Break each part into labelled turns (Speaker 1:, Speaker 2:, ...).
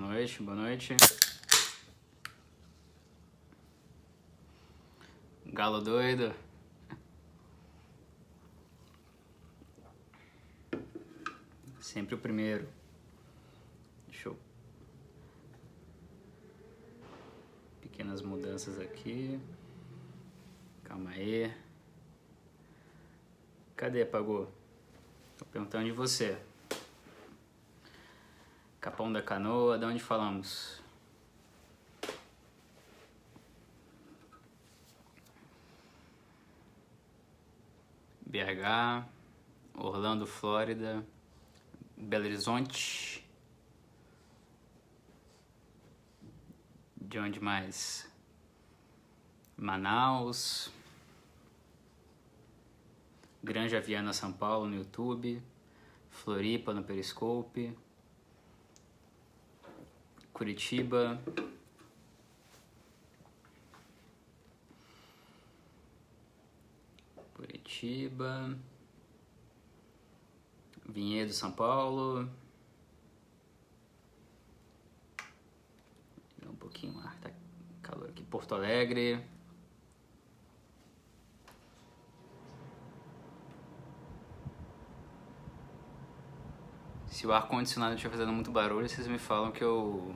Speaker 1: noite, boa noite. Galo doido. Sempre o primeiro. Show. Pequenas mudanças aqui. Calma aí. Cadê, Pagou? Tô perguntando de você. Capão da Canoa, de onde falamos? BH, Orlando, Flórida, Belo Horizonte. De onde mais? Manaus. Granja Viana, São Paulo no YouTube. Floripa no Periscope. Curitiba. Curitiba. Vinhedo, São Paulo. Um pouquinho mais, tá calor aqui. Porto Alegre. Se o ar-condicionado estiver fazendo muito barulho, vocês me falam que eu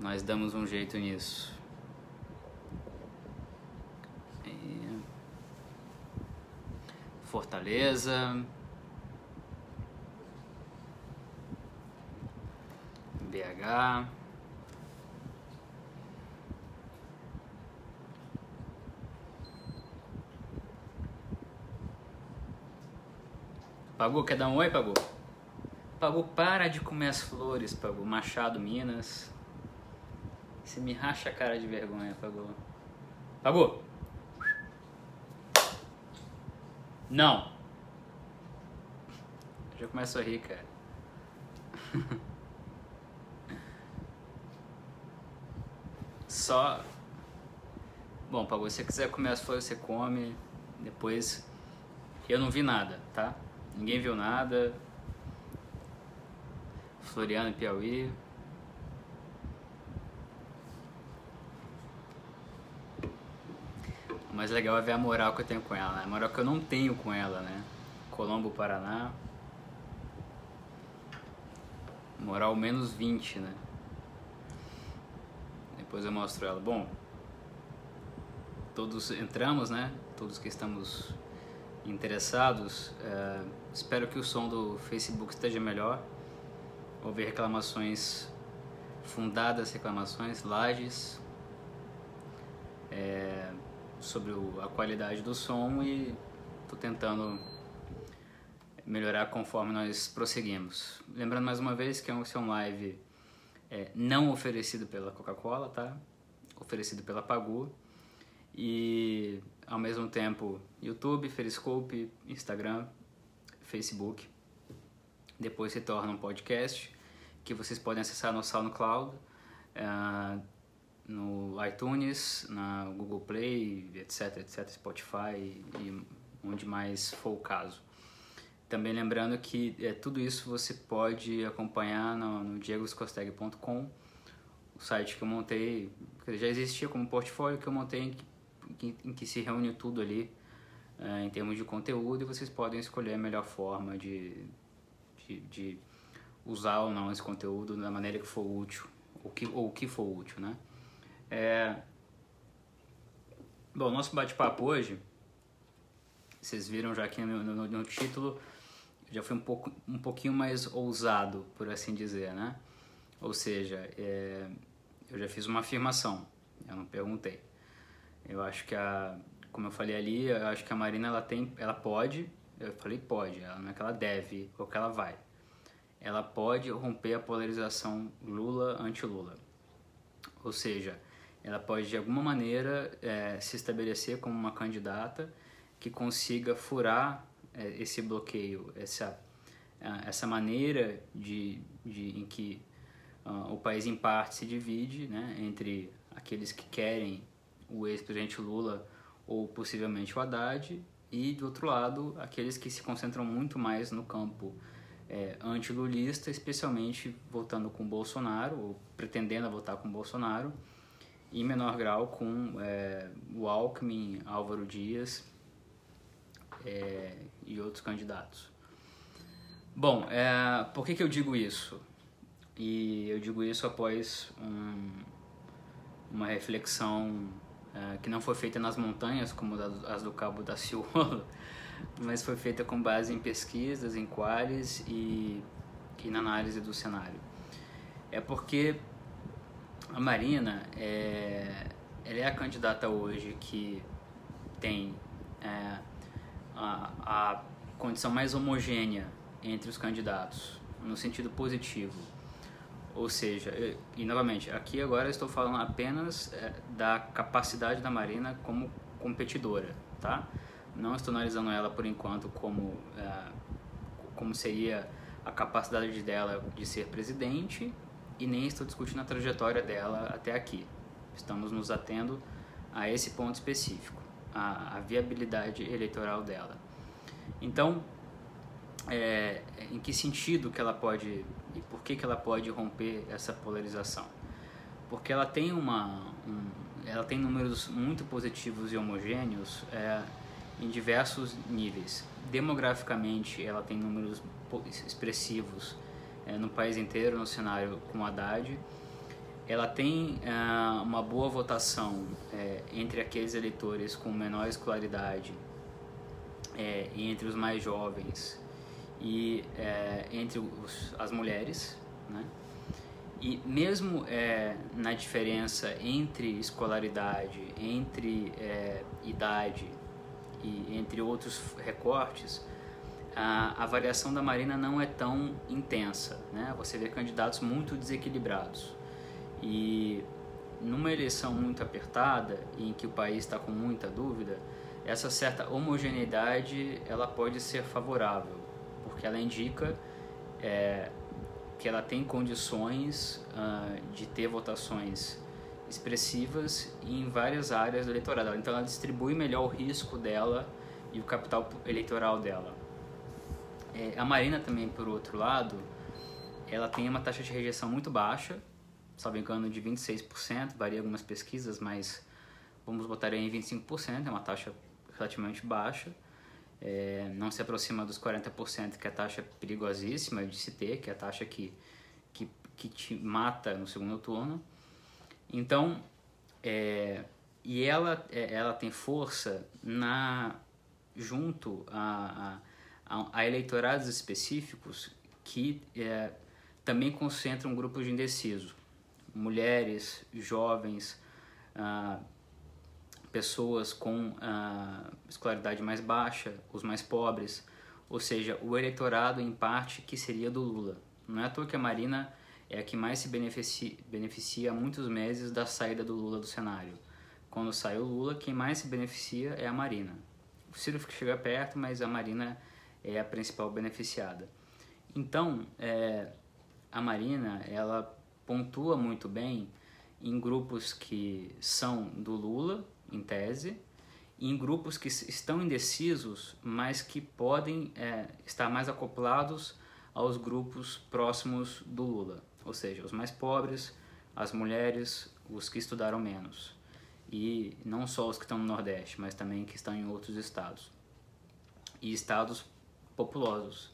Speaker 1: nós damos um jeito nisso. Fortaleza. BH. Pagou, quer dar um oi, Pagou? Pagou, para de comer as flores, Pagou. Machado, Minas. Você me racha a cara de vergonha, Pagou. Pagou! Não! Já começo a rir, cara. Só. Bom, Pagou, se você quiser comer as flores, você come. Depois. Eu não vi nada, tá? Ninguém viu nada. Floriano Piauí. Mais legal é ver a moral que eu tenho com ela, né? A moral que eu não tenho com ela, né? Colombo, Paraná. Moral menos 20, né? Depois eu mostro ela. Bom, todos entramos, né? Todos que estamos interessados, é, espero que o som do Facebook esteja melhor. Houve reclamações, fundadas reclamações, lajes, é, sobre o, a qualidade do som e estou tentando melhorar conforme nós prosseguimos. Lembrando mais uma vez que é um, é um live é, não oferecido pela Coca-Cola, tá? Oferecido pela Pagu e ao mesmo tempo YouTube, Periscope, Instagram, Facebook. Depois se torna um podcast que vocês podem acessar no SoundCloud, uh, no iTunes, na Google Play, etc, etc, Spotify e onde mais for o caso. Também lembrando que é, tudo isso você pode acompanhar no, no diegoscosteg.com, o site que eu montei, que já existia como portfólio que eu montei em, em que se reúne tudo ali é, em termos de conteúdo e vocês podem escolher a melhor forma de, de, de, usar ou não esse conteúdo da maneira que for útil ou que, ou que for útil, né? É... Bom, nosso bate-papo hoje, vocês viram já aqui no, no, no, título, já foi um, pouco, um pouquinho mais ousado, por assim dizer, né? Ou seja, é... eu já fiz uma afirmação, eu não perguntei. Eu acho que a, como eu falei ali, eu acho que a Marina ela tem, ela pode, eu falei pode, ela não é que ela deve ou que ela vai. Ela pode romper a polarização Lula anti-Lula. Ou seja, ela pode de alguma maneira é, se estabelecer como uma candidata que consiga furar é, esse bloqueio, essa, essa maneira de, de, em que uh, o país em parte se divide né, entre aqueles que querem o ex-presidente Lula ou possivelmente o Haddad, e do outro lado, aqueles que se concentram muito mais no campo é, antilulista, especialmente votando com Bolsonaro, ou pretendendo votar com Bolsonaro, em menor grau com é, o Alckmin, Álvaro Dias é, e outros candidatos. Bom, é, por que, que eu digo isso? E eu digo isso após um, uma reflexão é, que não foi feita nas montanhas, como as do Cabo da Ciolo, mas foi feita com base em pesquisas, em quales e, e na análise do cenário. É porque a Marina é, ela é a candidata hoje que tem é, a, a condição mais homogênea entre os candidatos, no sentido positivo. Ou seja, e, e novamente, aqui agora estou falando apenas é, da capacidade da Marina como competidora, tá? Não estou analisando ela por enquanto como, é, como seria a capacidade dela de ser presidente e nem estou discutindo a trajetória dela até aqui. Estamos nos atendo a esse ponto específico, a, a viabilidade eleitoral dela. Então, é, em que sentido que ela pode e por que, que ela pode romper essa polarização? Porque ela tem uma, um, ela tem números muito positivos e homogêneos é, em diversos níveis. Demograficamente, ela tem números expressivos é, no país inteiro, no cenário com Haddad. Ela tem é, uma boa votação é, entre aqueles eleitores com menor escolaridade é, e entre os mais jovens e é, entre os, as mulheres, né? E mesmo é, na diferença entre escolaridade, entre é, idade e entre outros recortes, a, a, variação da Marina não é tão intensa. Né? Você vê candidatos muito desequilibrados. E numa eleição muito apertada, em que o país está com muita dúvida, essa certa homogeneidade ela pode ser favorável, porque ela indica é, que ela tem condições uh, de ter votações expressivas em várias áreas do eleitorado. Então ela distribui melhor o risco dela e o capital eleitoral dela. É, a Marina também, por outro lado, ela tem uma taxa de rejeição muito baixa, salvo engano de 26%, varia algumas pesquisas, mas vamos botar aí em 25%, é uma taxa relativamente baixa. É, não se aproxima dos 40%, que é a taxa perigosíssima de se ter, que é a taxa que, que, que te mata no segundo turno. Então, é, e ela, é, ela tem força na junto a, a, eleitorados específicos que é, também concentram grupos de indeciso. Mulheres, jovens, ah, pessoas com ah, escolaridade mais baixa, os mais pobres, ou seja, o eleitorado em parte que seria do Lula. Não é à toa que a Marina é a que mais se beneficia, beneficia há muitos meses da saída do Lula do cenário. Quando sai o Lula, quem mais se beneficia é a Marina. O Ciro chega perto, mas a Marina é a principal beneficiada. Então, é, a Marina, ela pontua muito bem em grupos que são do Lula, em tese, e em grupos que estão indecisos, mas que podem é, estar mais acoplados aos grupos próximos do Lula ou seja, os mais pobres, as mulheres, os que estudaram menos. E não só os que estão no Nordeste, mas também que estão em outros estados. E estados populosos.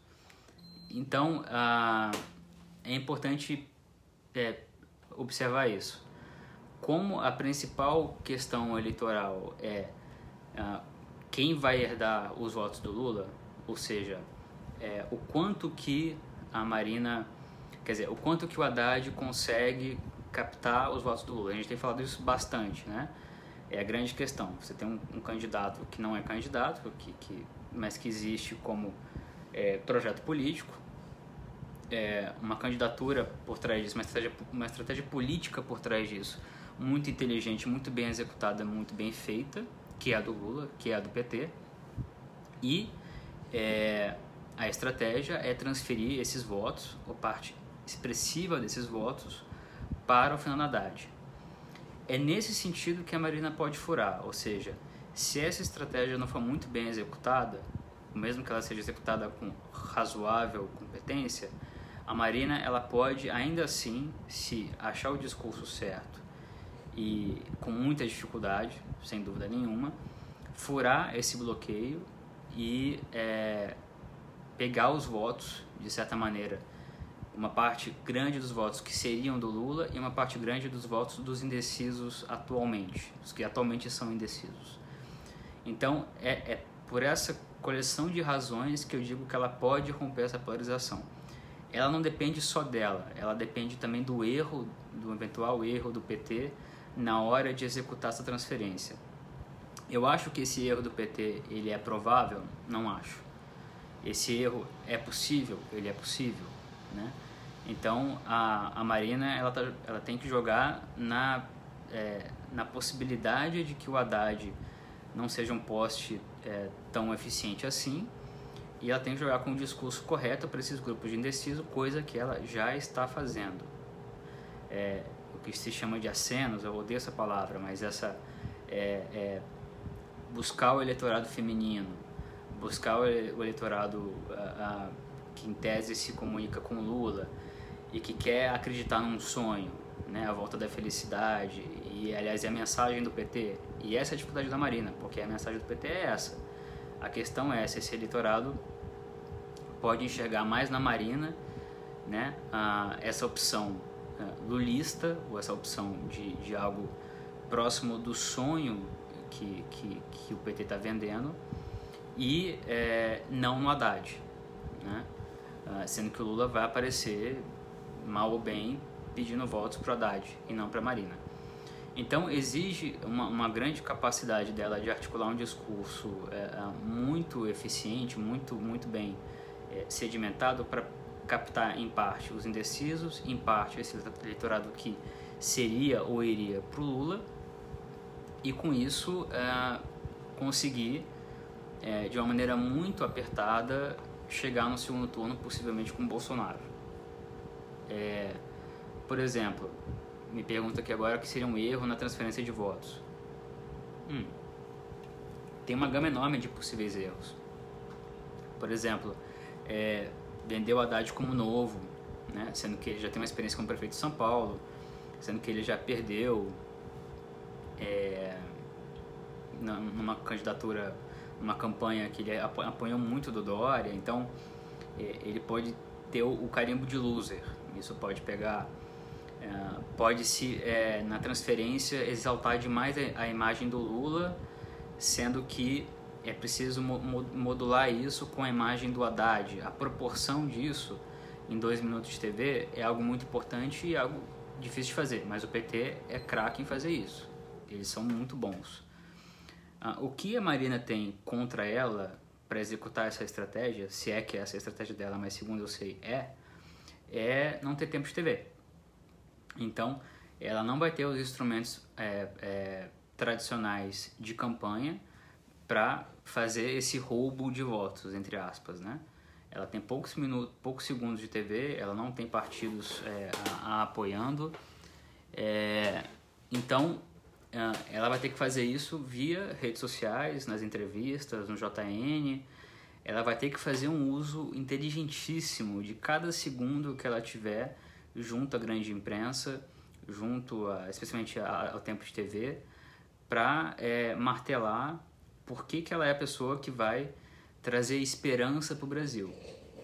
Speaker 1: Então, ah, é importante é, observar isso. Como a principal questão eleitoral é ah, quem vai herdar os votos do Lula, ou seja, é, o quanto que a Marina Quer dizer, o quanto que o Haddad consegue captar os votos do Lula. A gente tem falado isso bastante, né? É a grande questão. Você tem um, um candidato que não é candidato, que, que, mas que existe como é, projeto político, é, uma candidatura por trás disso, uma estratégia, uma estratégia política por trás disso, muito inteligente, muito bem executada, muito bem feita, que é a do Lula, que é a do PT, e é, a estratégia é transferir esses votos, ou parte expressiva desses votos para o Fernando Haddad. É nesse sentido que a Marina pode furar, ou seja, se essa estratégia não for muito bem executada, mesmo que ela seja executada com razoável competência, a Marina ela pode ainda assim, se achar o discurso certo e com muita dificuldade, sem dúvida nenhuma, furar esse bloqueio e é, pegar os votos, de certa maneira, uma parte grande dos votos que seriam do Lula e uma parte grande dos votos dos indecisos atualmente, os que atualmente são indecisos. Então, é, é por essa coleção de razões que eu digo que ela pode romper essa polarização. Ela não depende só dela, ela depende também do erro, do eventual erro do PT na hora de executar essa transferência. Eu acho que esse erro do PT ele é provável? Não acho. Esse erro é possível? Ele é possível, né? Então a, a Marina ela, tá, ela tem que jogar na, é, na possibilidade de que o Haddad não seja um poste é, tão eficiente assim e ela tem que jogar com o discurso correto para esses grupos de indeciso, coisa que ela já está fazendo. É, o que se chama de acenos, eu odeio essa palavra, mas essa é, é buscar o eleitorado feminino, buscar o eleitorado a, a, que em tese se comunica com Lula e que quer acreditar num sonho, né, a volta da felicidade e aliás é a mensagem do PT e essa é a dificuldade da Marina, porque a mensagem do PT é essa. A questão é se esse eleitorado pode enxergar mais na Marina, né, a, essa opção a, lulista ou essa opção de, de algo próximo do sonho que, que, que o PT está vendendo e é, não no Haddad, né? Ah, sendo que o Lula vai aparecer mal ou bem pedindo votos para Haddad e não para Marina. Então exige uma, uma, grande capacidade dela de articular um discurso é, é muito eficiente, muito muito bem é, sedimentado para captar em parte os indecisos, em parte esse eleitorado que seria ou iria para o Lula e com isso é, conseguir é, de uma maneira muito apertada chegar no segundo turno possivelmente com Bolsonaro. É, por exemplo, me pergunta aqui agora o que seria um erro na transferência de votos. Hum, tem uma gama enorme de possíveis erros. Por exemplo, é, o Haddad como novo, né? sendo que ele já tem uma experiência como prefeito de São Paulo, sendo que ele já perdeu é, numa candidatura, numa campanha que ele apoiou muito do Dória, então é, ele pode ter o carimbo de loser. Isso pode pegar, é, pode se é, na transferência exaltar demais a imagem do Lula, sendo que é preciso modular isso com a imagem do Haddad. A proporção disso em dois minutos de TV é algo muito importante e algo difícil de fazer, mas o PT é craque em fazer isso. Eles são muito bons. Ah, o que a Marina tem contra ela para executar essa estratégia, se é que essa é a estratégia dela, mas segundo eu sei é, é não ter tempo de TV. Então, ela não vai ter os instrumentos é, é, tradicionais de campanha para fazer esse roubo de votos, entre aspas, né? Ela tem poucos minutos, poucos segundos de TV, ela não tem partidos é, a, a apoiando. É, então, é, ela vai ter que fazer isso via redes sociais, nas entrevistas, no JN. Ela vai ter que fazer um uso inteligentíssimo de cada segundo que ela tiver junto à grande imprensa, junto a, especialmente ao tempo de TV, para é, martelar por que, que ela é a pessoa que vai trazer esperança para o Brasil.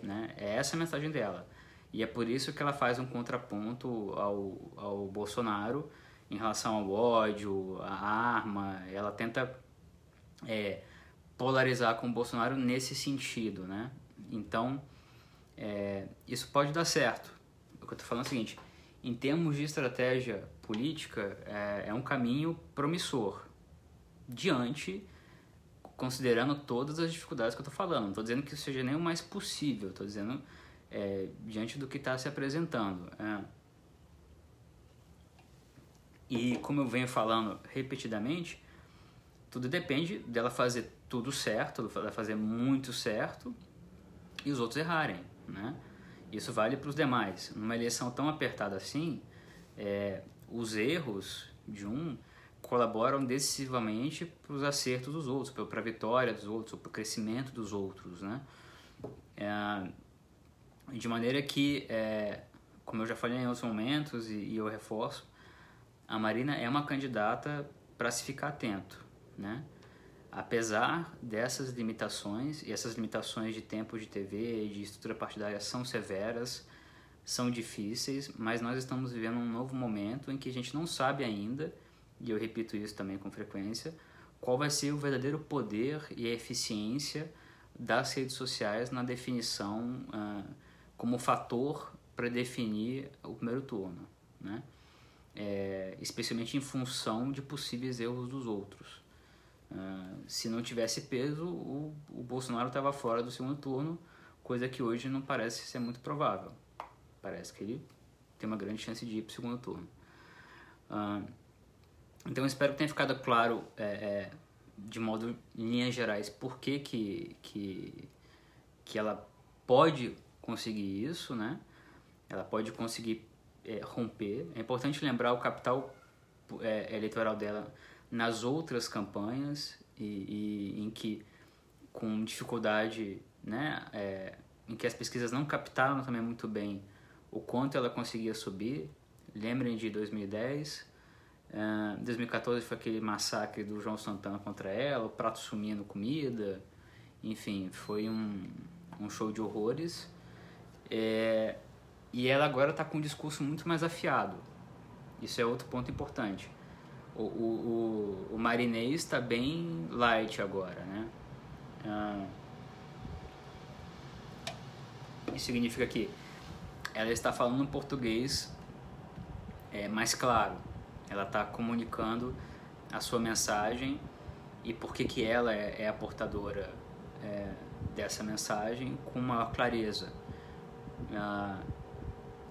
Speaker 1: Né? É essa a mensagem dela. E é por isso que ela faz um contraponto ao, ao Bolsonaro, em relação ao ódio, à arma, ela tenta é, polarizar com o Bolsonaro nesse sentido, né? Então, é, isso pode dar certo. Que eu estou falando é o seguinte, em termos de estratégia política, é, é um caminho promissor, diante, considerando todas as dificuldades que eu estou falando. Não estou dizendo que isso seja nem o mais possível, estou dizendo é, diante do que está se apresentando. É. E como eu venho falando repetidamente, tudo depende dela fazer tudo certo, dela fazer muito certo e os outros errarem, né? Isso vale para os demais. Numa eleição tão apertada assim, é, os erros de um colaboram decisivamente para os acertos dos outros, para a vitória dos outros, para o crescimento dos outros, né? É, de maneira que, é, como eu já falei em outros momentos e, e eu reforço, a Marina é uma candidata para se ficar atento, né? Apesar dessas limitações, e essas limitações de tempo de TV de estrutura partidária são severas, são difíceis, mas nós estamos vivendo um novo momento em que a gente não sabe ainda, e eu repito isso também com frequência, qual vai ser o verdadeiro poder e a eficiência das redes sociais na definição uh, como fator para definir o primeiro turno, né? É, especialmente em função de possíveis erros dos outros. Uh, se não tivesse peso, o, o Bolsonaro estava fora do segundo turno, coisa que hoje não parece ser muito provável. Parece que ele tem uma grande chance de ir para o segundo turno. Uh, então, espero que tenha ficado claro, é, é, de modo em linhas gerais, por que, que, que, que ela pode conseguir isso, né? Ela pode conseguir é, romper. É importante lembrar o capital é, eleitoral dela nas outras campanhas e, e em que, com dificuldade, né? É, em que as pesquisas não captaram também muito bem o quanto ela conseguia subir. Lembrem de 2010, em uh, 2014 foi aquele massacre do João Santana contra ela, o prato sumindo comida, enfim, foi um, um show de horrores. É, e ela agora está com um discurso muito mais afiado. Isso é outro ponto importante. O, o, o, o marinês está bem light agora, né? Uh, isso significa que ela está falando um português é, mais claro. Ela está comunicando a sua mensagem e por que, que ela é, é a portadora é, dessa mensagem com maior clareza. Ah,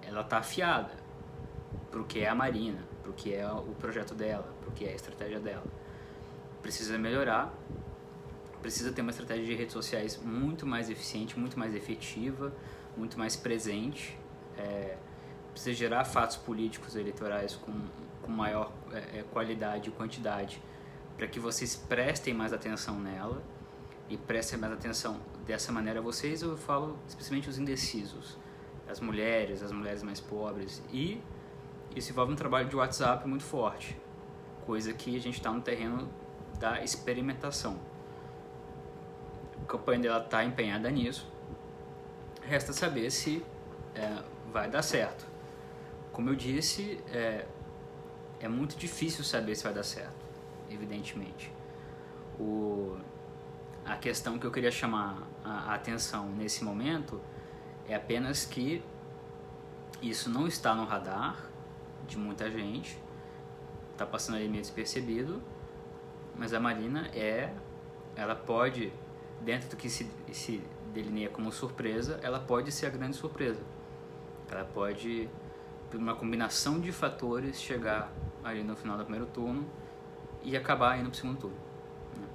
Speaker 1: ela está afiada para o que é a Marina, para que é o projeto dela, o que é a estratégia dela. Precisa melhorar, precisa ter uma estratégia de redes sociais muito mais eficiente, muito mais efetiva, muito mais presente é, precisa gerar fatos políticos eleitorais com, com maior é, é, qualidade e quantidade para que vocês prestem mais atenção nela e prestem mais atenção dessa maneira vocês eu falo especialmente os indecisos as mulheres as mulheres mais pobres e isso envolve um trabalho de WhatsApp muito forte coisa que a gente está no terreno da experimentação a campanha dela está empenhada nisso resta saber se é, vai dar certo. Como eu disse, é, é muito difícil saber se vai dar certo, evidentemente. O, a questão que eu queria chamar a, a atenção nesse momento é apenas que isso não está no radar de muita gente, está passando ali meio despercebido, mas a Marina é, ela pode, dentro do que se, se delineia como surpresa, ela pode ser a grande surpresa. Ela pode, por uma combinação de fatores, chegar ali no final do primeiro turno e acabar indo para o segundo turno. Né?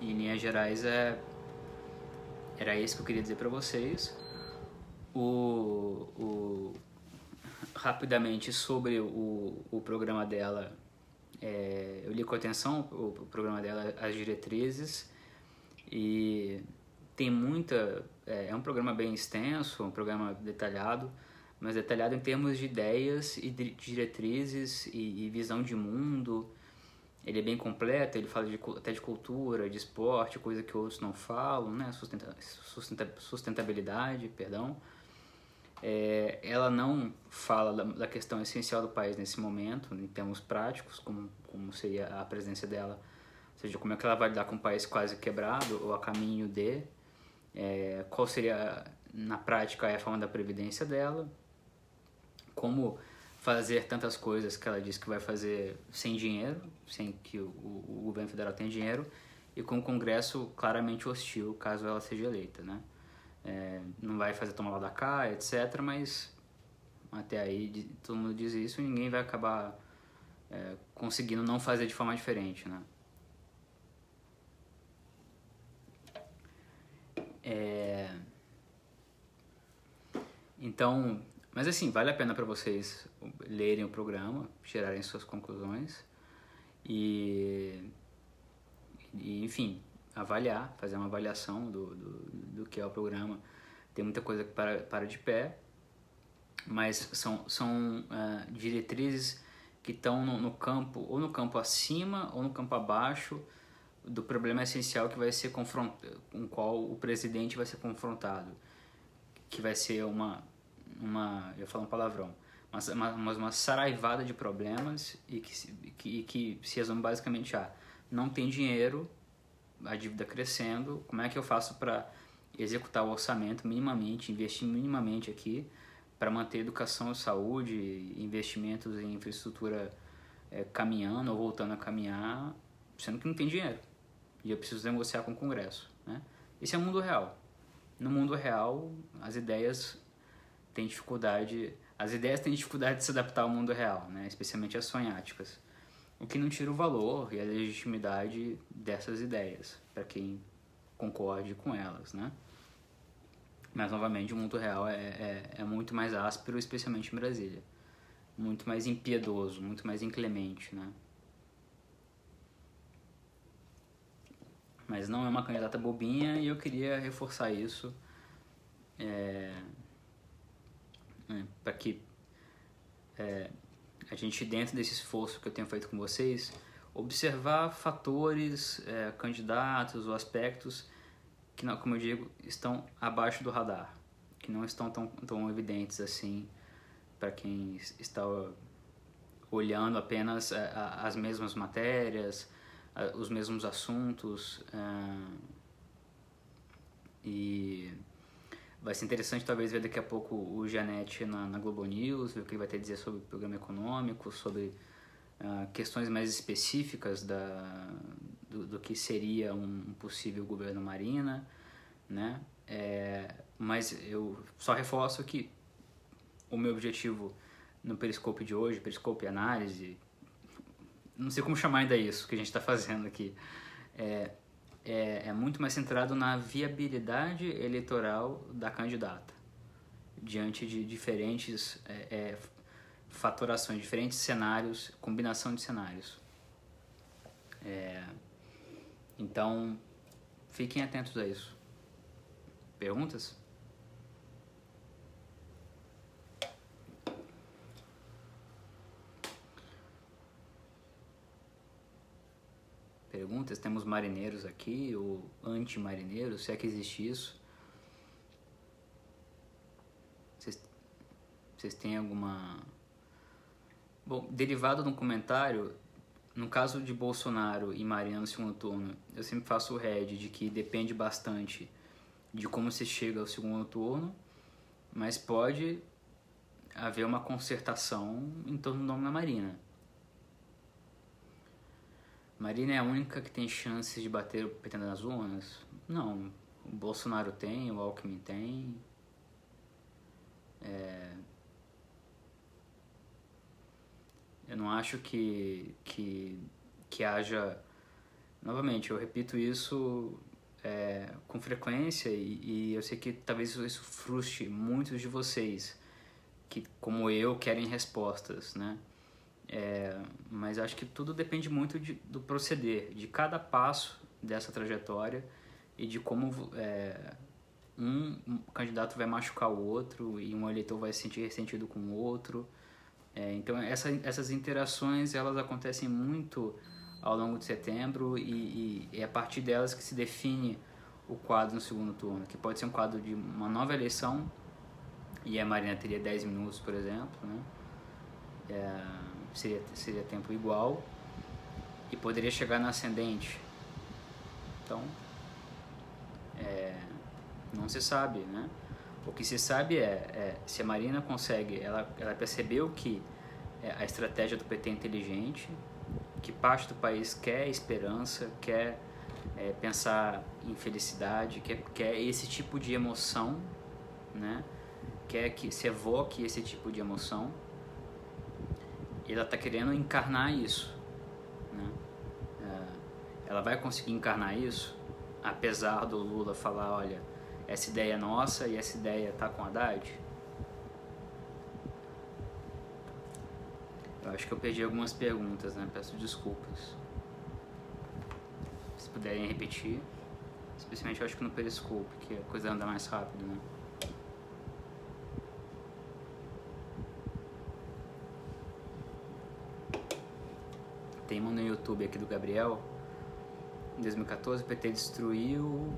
Speaker 1: Em linhas gerais, é, era isso que eu queria dizer para vocês. O, o, rapidamente sobre o, o programa dela, é, eu li com atenção o, o programa dela, as diretrizes, e tem muita. É, é, um programa bem extenso, um programa detalhado, mas detalhado em termos de ideias e diretrizes e, e visão de mundo. Ele é bem completo, ele fala de, até de cultura, de esporte, coisa que outros não falam, né? Sustenta, sustenta, sustentabilidade, perdão. É, ela não fala da, da, questão essencial do país nesse momento, em termos práticos, como, como seria a presença dela, ou seja, como é que ela vai lidar com um país quase quebrado ou a caminho de, é, qual seria na prática a reforma da previdência dela, como fazer tantas coisas que ela disse que vai fazer sem dinheiro, sem que o, o, governo federal tenha dinheiro, e com o Congresso claramente hostil caso ela seja eleita, né? É, não vai fazer tomar lá da cá, etc., mas até aí todo mundo diz isso e ninguém vai acabar é, conseguindo não fazer de forma diferente, né? É... Então, mas assim, vale a pena para vocês lerem o programa, tirarem suas conclusões. e, e enfim, avaliar, fazer uma avaliação do, do, do que é o programa. Tem muita coisa que para, para de pé, mas são, são uh, diretrizes que estão no, no, campo, ou no campo acima ou no campo abaixo do problema essencial que vai ser confront... com qual o presidente vai ser confrontado, que vai ser uma, uma eu falo um palavrão, uma, uma, uma saraivada de problemas e que, que, que se resume basicamente a não tem dinheiro, a dívida crescendo, como é que eu faço para executar o orçamento minimamente, investir minimamente aqui para manter educação e saúde, investimentos em infraestrutura é, caminhando ou voltando a caminhar, sendo que não tem dinheiro. E eu preciso negociar com o Congresso. Né? Esse é o mundo real. No mundo real, as ideias têm dificuldade, as ideias têm dificuldade de se adaptar ao mundo real, né? especialmente as sonháticas. O que não tira o valor e a legitimidade dessas ideias, para quem concorde com elas, né? Mas, novamente, o mundo real é, é, é, muito mais áspero, especialmente em Brasília. Muito mais impiedoso, muito mais inclemente, né? Mas não é uma candidata bobinha e eu queria reforçar isso é, é, para que é, a gente, dentro desse esforço que eu tenho feito com vocês, observar fatores, é, candidatos ou aspectos que, como eu digo, estão abaixo do radar, que não estão tão, tão evidentes assim para quem está olhando apenas é, as mesmas matérias, os mesmos assuntos. É, e vai ser interessante talvez ver daqui a pouco o Janete na, na Globo News, ver o que ele vai ter a dizer sobre o programa econômico, sobre uh, questões mais específicas da, do, do, que seria um possível governo Marina, né? É, mas eu só reforço que o meu objetivo no Periscope de hoje, Periscope Análise, não sei como chamar ainda isso que a gente está fazendo aqui, é, é, é, muito mais centrado na viabilidade eleitoral da candidata diante de diferentes é, é fatorações, diferentes cenários, combinação de cenários. É, então, fiquem atentos a isso. Perguntas? Perguntas? Temos marinheiros aqui, ou anti-marinheiros, se é que existe isso. Vocês, vocês têm alguma. Bom, derivado de um comentário, no caso de Bolsonaro e Marina no segundo turno, eu sempre faço o head de que depende bastante de como se chega ao segundo turno, mas pode haver uma concertação em torno do nome da Marina. Marina é a única que tem chances de bater o PT nas urnas? Não. O Bolsonaro tem, o Alckmin tem. É... Eu não acho que, que, que haja. Novamente, eu repito isso é, com frequência e, e, eu sei que talvez isso frustre muitos de vocês que, como eu, querem respostas, né? É, mas acho que tudo depende muito de, do proceder, de cada passo dessa trajetória e de como é, um, candidato vai machucar o outro e um eleitor vai se sentir ressentido com o outro. É, então essa, essas interações elas acontecem muito ao longo de setembro e, e é a partir delas que se define o quadro no segundo turno, que pode ser um quadro de uma nova eleição e a Marina teria 10 minutos, por exemplo, né? É, seria, seria tempo igual e poderia chegar na ascendente. Então, é, não se sabe, né? O que se sabe é, é, se a Marina consegue, ela, ela percebeu que é, a estratégia do PT é inteligente, que parte do país quer esperança, quer é, pensar em felicidade, quer, quer esse tipo de emoção, né? quer que se evoque esse tipo de emoção ela está querendo encarnar isso. Né? É, ela vai conseguir encarnar isso, apesar do Lula falar, olha, essa ideia é nossa e essa ideia está com Haddad? Eu acho que eu perdi algumas perguntas, né? Peço desculpas. Se puderem repetir. Especialmente eu acho que no Periscope, que a coisa anda mais rápido, né? Tem uma no YouTube aqui do Gabriel. Em 2014 o PT destruiu.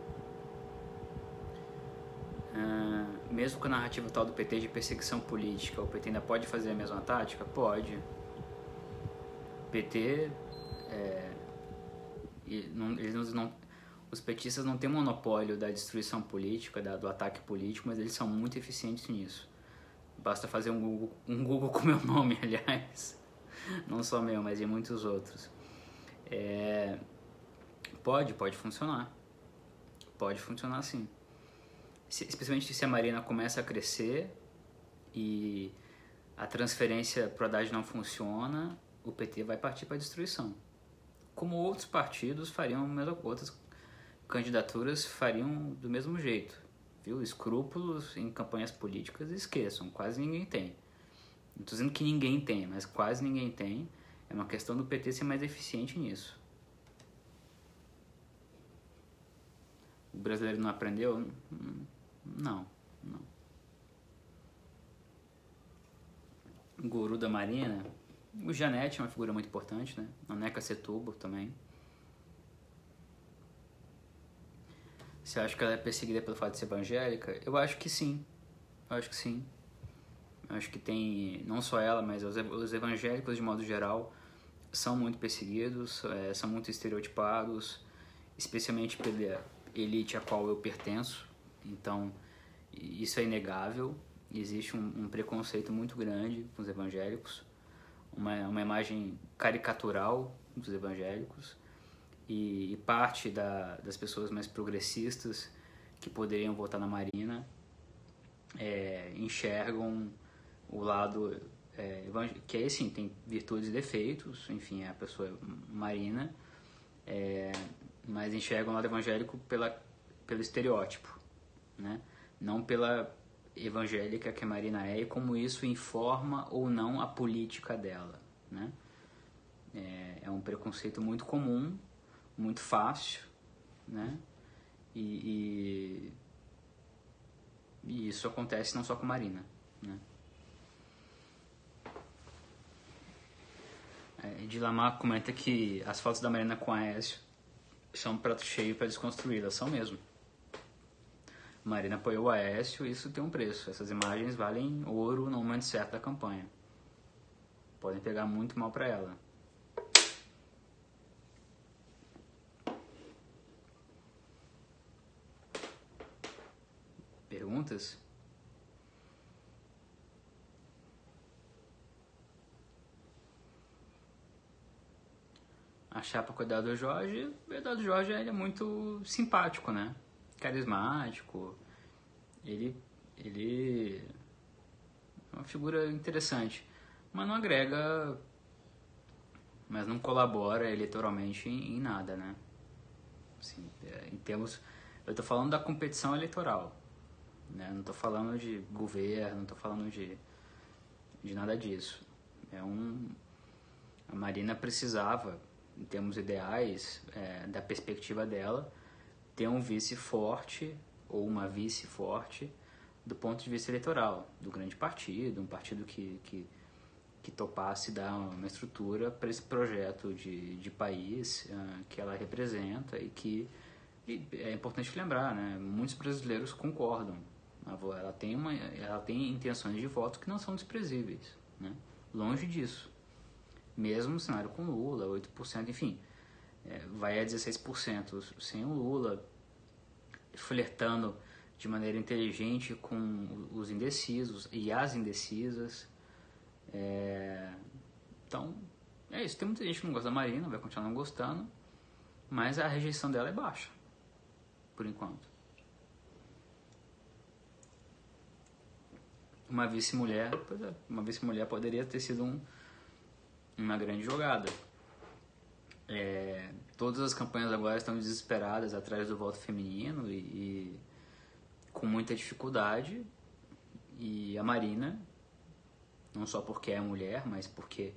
Speaker 1: Uh, mesmo com a narrativa tal do PT de perseguição política, o PT ainda pode fazer a mesma tática? Pode. O PT. É, eles não, os petistas não têm monopólio da destruição política, da, do ataque político, mas eles são muito eficientes nisso. Basta fazer um Google, um Google com meu nome, aliás não só meu, mas de muitos outros. É, pode, pode funcionar. Pode funcionar sim. Se, especialmente se a Marina começa a crescer e a transferência para o Haddad não funciona, o PT vai partir para a destruição. Como outros partidos fariam, outras candidaturas fariam do mesmo jeito. Viu? Escrúpulos em campanhas políticas, esqueçam, quase ninguém tem. Não estou dizendo que ninguém tem, mas quase ninguém tem. É uma questão do PT ser mais eficiente nisso. O brasileiro não aprendeu? Não, não. O guru da Marina, o Janete é uma figura muito importante, né? A Neca Setúbal também. Você acha que ela é perseguida pelo fato de ser evangélica? Eu acho que sim. Eu acho que sim. Acho que tem, não só ela, mas os evangélicos de modo geral são muito perseguidos, é, são muito estereotipados, especialmente pela elite a qual eu pertenço. Então, isso é inegável. Existe um, um preconceito muito grande com os evangélicos, uma, uma imagem caricatural dos evangélicos. E, e parte da, das pessoas mais progressistas que poderiam votar na Marina é, enxergam o lado é, que aí sim tem virtudes e defeitos, enfim, é a pessoa marina, é, mas enxerga o lado evangélico pela, pelo estereótipo, né? não pela evangélica que a Marina é e como isso informa ou não a política dela. Né? É, é um preconceito muito comum, muito fácil, né? E, e, e isso acontece não só com Marina, né? É, Dilamar comenta que as fotos da Marina com Aécio são um prato cheio para desconstruí-las. São mesmo. Marina apoiou o Aécio e isso tem um preço. Essas imagens valem ouro no momento certo da campanha. Podem pegar muito mal para ela. Perguntas? A chapa com o Eduardo Jorge, o Eduardo Jorge ele é muito simpático, né? Carismático. Ele, ele é uma figura interessante, mas não agrega, mas não colabora eleitoralmente em, em nada, né? Assim, é, em termos, eu estou falando da competição eleitoral, né? Não estou falando de governo, não estou falando de, de nada disso. É um, a Marina precisava em termos ideais, é, da perspectiva dela, ter um vice forte ou uma vice forte do ponto de vista eleitoral, do grande partido, um partido que, que, que topasse dar uma estrutura para esse projeto de, de país uh, que ela representa e que e é importante lembrar, né, muitos brasileiros concordam. Ela tem, uma, ela tem intenções de voto que não são desprezíveis, né? longe disso mesmo cenário com Lula, 8%, enfim, é, vai a 16% sem o Lula, flertando de maneira inteligente com os indecisos e as indecisas. É, então, é isso. Tem muita gente que não gosta da Marina, vai continuar não gostando, mas a rejeição dela é baixa, por enquanto. Uma vice-mulher, é, uma vice-mulher poderia ter sido um uma grande jogada. É, todas as campanhas agora estão desesperadas atrás do voto feminino e, e, com muita dificuldade. E a Marina, não só porque é mulher, mas porque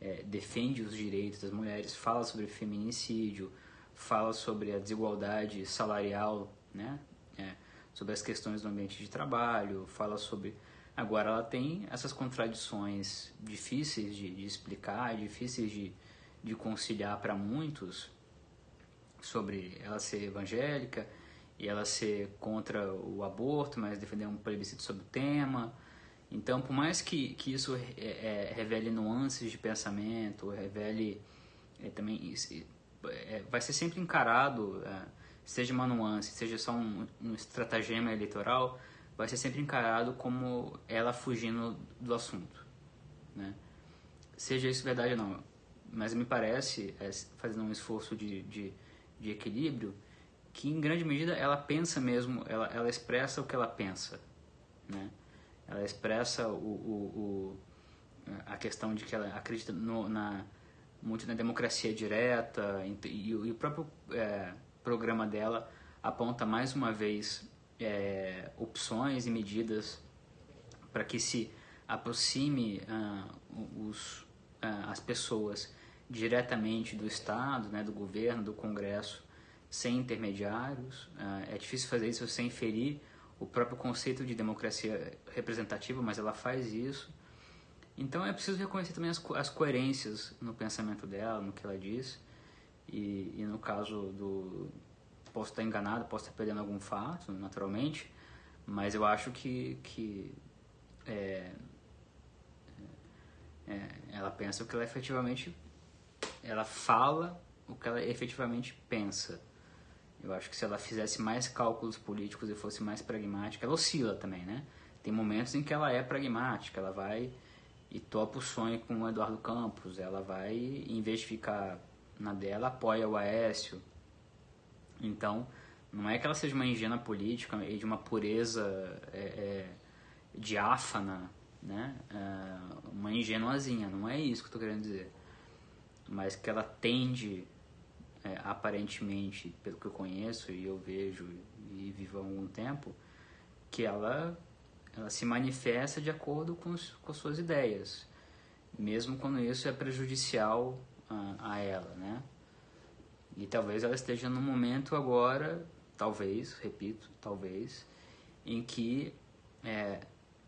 Speaker 1: é, defende os direitos das mulheres, fala sobre feminicídio, fala sobre a desigualdade salarial, né? É, sobre as questões do ambiente de trabalho, fala sobre. Agora, ela tem essas contradições difíceis de, de explicar, difíceis de, de conciliar para muitos, sobre ela ser evangélica e ela ser contra o aborto, mas defender um plebiscito sobre o tema. Então, por mais que, que isso é, é, revele nuances de pensamento, revele é, também é, vai ser sempre encarado, é, seja uma nuance, seja só um, um estratagema eleitoral, vai ser sempre encarado como ela fugindo do assunto, né? Seja isso verdade ou não, mas me parece, é, fazendo um esforço de, de, de, equilíbrio, que em grande medida ela pensa mesmo, ela, ela expressa o que ela pensa, né? Ela expressa o, o, o a questão de que ela acredita no, na, muito na democracia direta e, e, o próprio é, programa dela aponta mais uma vez é, opções e medidas para que se aproxime uh, os, uh, as pessoas diretamente do Estado, né, do governo, do Congresso, sem intermediários. Uh, é difícil fazer isso sem ferir o próprio conceito de democracia representativa, mas ela faz isso. Então é preciso reconhecer também as, as coerências no pensamento dela, no que ela diz. E, e, no caso do. Posso estar enganado, posso estar perdendo algum fato, naturalmente, mas eu acho que, que é, é, é ela pensa o que ela efetivamente. Ela fala o que ela efetivamente pensa. Eu acho que se ela fizesse mais cálculos políticos e fosse mais pragmática, ela oscila também, né? Tem momentos em que ela é pragmática, ela vai e topa o sonho com o Eduardo Campos. Ela vai, em vez de ficar na dela, apoia o Aécio. Então, não é que ela seja uma ingênua política e de uma pureza é, é, diáfana, né? É, uma ingenuazinha, não é isso que eu estou querendo dizer. Mas que ela tende, é, aparentemente, pelo que eu conheço e eu vejo e vivo há algum tempo, que ela ela se manifesta de acordo com, os, com as suas ideias, mesmo quando isso é prejudicial a, a ela, né? E talvez ela esteja num momento agora, talvez, repito, talvez, em que é,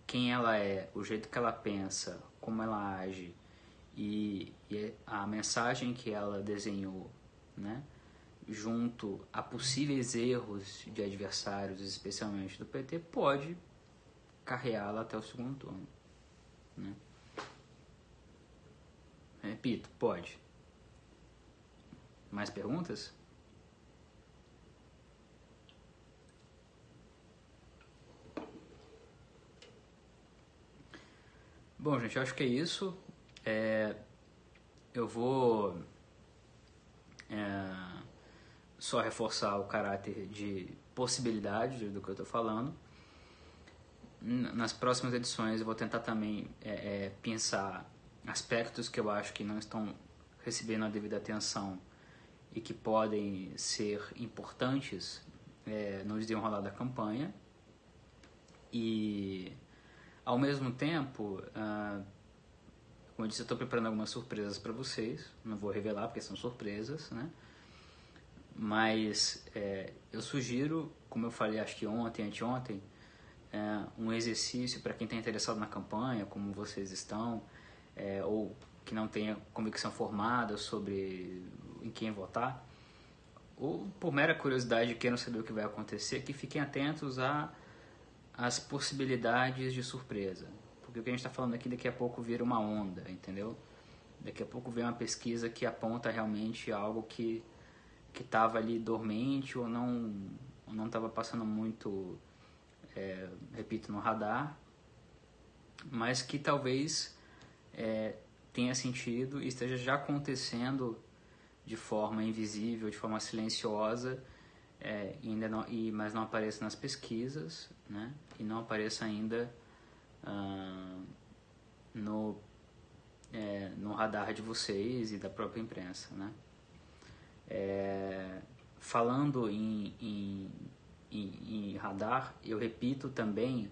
Speaker 1: quem ela é, o jeito que ela pensa, como ela age e, e a mensagem que ela desenhou, né? junto a possíveis erros de adversários, especialmente do PT, pode carreá-la até o segundo turno. Né? Repito, pode. Mais perguntas? Bom, gente, eu acho que é isso. É, eu vou é, só reforçar o caráter de possibilidade do que eu estou falando nas próximas edições eu vou tentar também é, é, pensar aspectos que eu acho que não estão recebendo a devida atenção e que podem ser importantes é, no desenrolar da campanha. E ao mesmo tempo ah, como eu disse eu estou preparando algumas surpresas para vocês. Não vou revelar porque são surpresas né? Mas é, eu sugiro como eu falei acho que ontem anteontem é, um exercício para quem está interessado na campanha, como vocês estão, é, ou que não tenha convicção formada sobre em quem votar, ou por mera curiosidade queiram saber o que vai acontecer, que fiquem atentos a as possibilidades de surpresa. Porque o que a gente está falando aqui daqui a pouco vira uma onda, entendeu? Daqui a pouco vem uma pesquisa que aponta realmente algo que que estava ali dormente ou não não estava passando muito é, repito, no radar, mas que talvez é, tenha sentido e esteja já acontecendo de forma invisível, de forma silenciosa, é, ainda não, e, mas não apareça nas pesquisas, né? E não apareça ainda ah, no, é, no radar de vocês e da própria imprensa, né? É, falando em, em em, em radar, eu repito também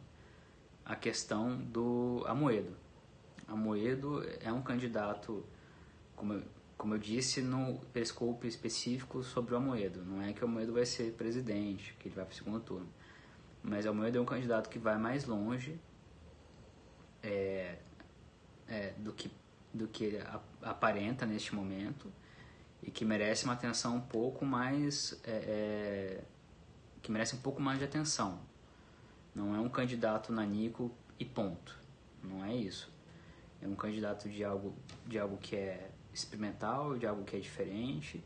Speaker 1: a questão do Amoedo. Amoedo é um candidato como eu, como eu disse no periscope específico sobre o Amoedo, não é que o Amoedo vai ser presidente, que ele vai para o segundo turno, mas o Amoedo é um candidato que vai mais longe é, é, do que do que aparenta neste momento e que merece uma atenção um pouco mais é, é, que merece um pouco mais de atenção. Não é um candidato nanico e ponto. Não é isso. É um candidato de algo de algo que é experimental de algo que é diferente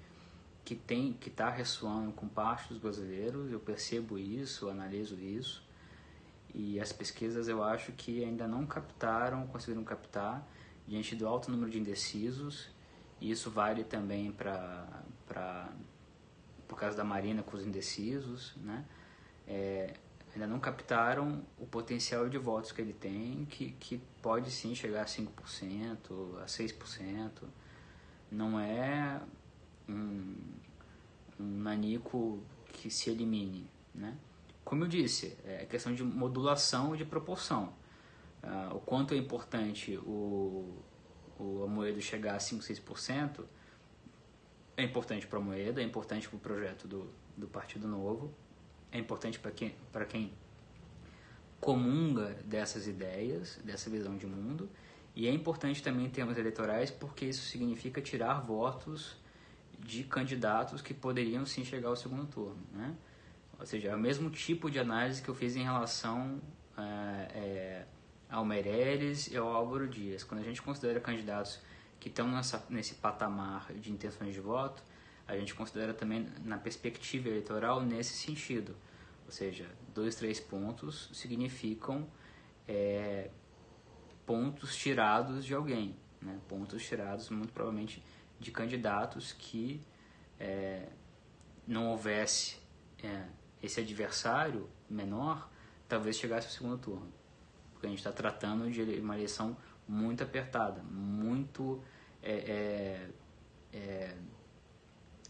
Speaker 1: que tem que está ressoando com parte dos brasileiros eu percebo isso analiso isso e as pesquisas eu acho que ainda não captaram conseguiram captar diante do alto número de indecisos, e isso vale também para por causa da Marina com os indecisos, né? É, ainda não captaram o potencial de votos que ele tem, que, que pode sim chegar a 5%, a 6%. Não é um, um nanico que se elimine, né? Como eu disse, é questão de modulação e de proporção uh, o quanto é importante o, o Amoedo chegar a 5, 6%, é importante para a moeda, é importante para o projeto do, do Partido Novo, é importante para quem, quem comunga dessas ideias, dessa visão de mundo, e é importante também em termos eleitorais porque isso significa tirar votos de candidatos que poderiam sim chegar ao segundo turno, né? Ou seja, é o mesmo tipo de análise que eu fiz em relação é, é, ao Meirelles e ao Álvaro Dias. Quando a gente considera candidatos que estão nessa, nesse patamar de intenções de voto, a gente considera também na perspectiva eleitoral nesse sentido. Ou seja, dois, três pontos significam é, pontos tirados de alguém, né? pontos tirados muito provavelmente de candidatos que é, não houvesse é, esse adversário menor, talvez chegasse ao segundo turno porque a gente está tratando de uma eleição muito apertada, muito é, é, é,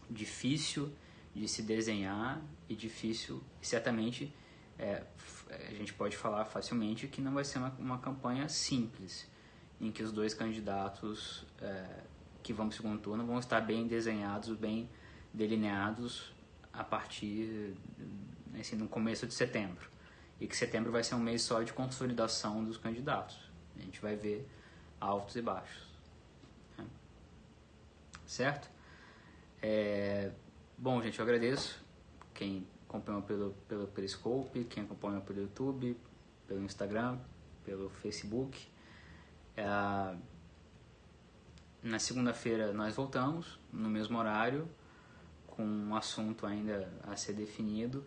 Speaker 1: difícil de se desenhar e difícil, certamente é, a gente pode falar facilmente que não vai ser uma, uma campanha simples, em que os dois candidatos é, que vão para o segundo turno vão estar bem desenhados, bem delineados a partir assim, no começo de setembro e que setembro vai ser um mês só de consolidação dos candidatos. A gente vai ver altos e baixos. Né? Certo? É... Bom, gente, eu agradeço quem acompanhou pelo, pelo Periscope, quem acompanhou pelo YouTube, pelo Instagram, pelo Facebook. É... Na segunda-feira nós voltamos, no mesmo horário, com um assunto ainda a ser definido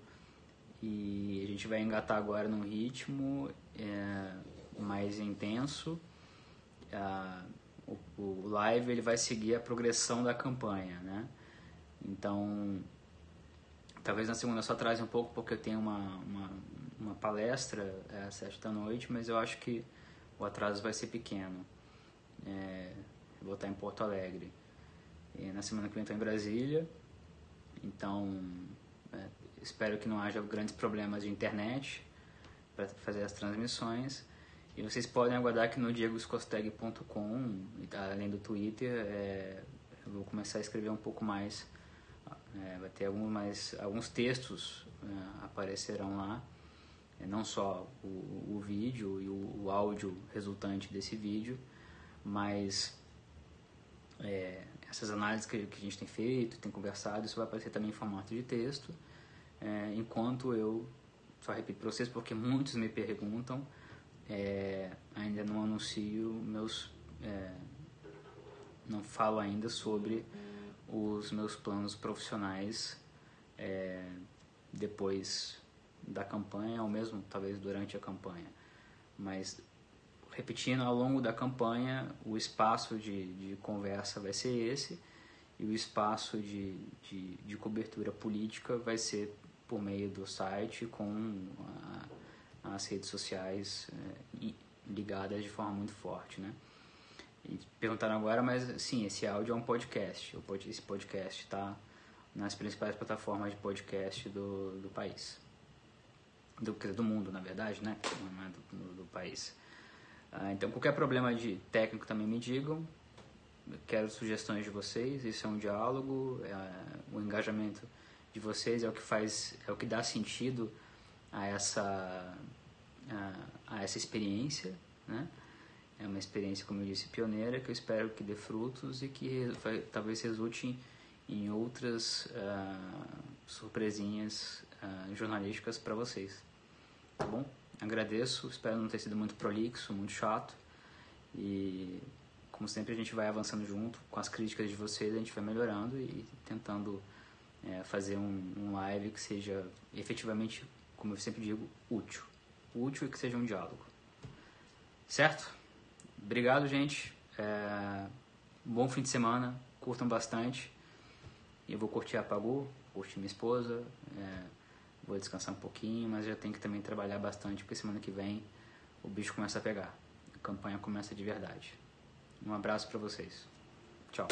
Speaker 1: e a gente vai engatar agora num ritmo é, mais intenso. o, o, live ele vai seguir a progressão da campanha, né? Então, talvez na segunda só traz um pouco porque eu tenho uma, uma, uma palestra é, às sete da noite, mas eu acho que o atraso vai ser pequeno. É, vou estar em Porto Alegre. E na semana que vem estou em Brasília, então é, Espero que não haja grandes problemas de internet para fazer as transmissões. E vocês podem aguardar que no diegoscosteg.com, além do Twitter, é, eu vou começar a escrever um pouco mais. É, vai ter alguns, mais, alguns textos é, aparecerão lá. É, não só o, o vídeo e o, o, áudio resultante desse vídeo, mas é, essas análises que, que a gente tem feito, tem conversado, isso vai aparecer também em formato de texto é, enquanto eu, só repito para vocês porque muitos me perguntam, é, ainda não anuncio meus. Não falo ainda sobre os meus planos profissionais é, depois da campanha, ou mesmo talvez durante a campanha. Mas, repetindo, ao longo da campanha, o espaço de, de conversa vai ser esse e o espaço de, de, de cobertura política vai ser por meio do site com a, as redes sociais é, ligadas de forma muito forte, né? Perguntaram agora, mas sim, esse áudio é um podcast. Esse podcast está nas principais plataformas de podcast do, do país. Do, do mundo, na verdade, né? Não é do, do, do país. Ah, então, qualquer problema de técnico também me digam. quero sugestões de vocês, isso é um diálogo, é, o engajamento de vocês é o que faz, é o que dá sentido a essa, a, a essa experiência, né? É uma experiência, como eu disse, pioneira, que eu espero que dê frutos e que vai, talvez resulte em, outras uh, surpresinhas uh, jornalísticas para vocês. Tá bom? Agradeço, espero não ter sido muito prolixo, muito chato. E como sempre a gente vai avançando junto com as críticas de vocês, a gente vai melhorando e tentando é, fazer um, um live que seja efetivamente, como eu sempre digo, útil. Útil e que seja um diálogo. Certo? Obrigado, gente. É, bom fim de semana. Curtam bastante. Eu vou curtir a Pagu, curtir minha esposa. É, vou descansar um pouquinho, mas já tenho que também trabalhar bastante, porque semana que vem o bicho começa a pegar. A campanha começa de verdade. Um abraço para vocês. Tchau.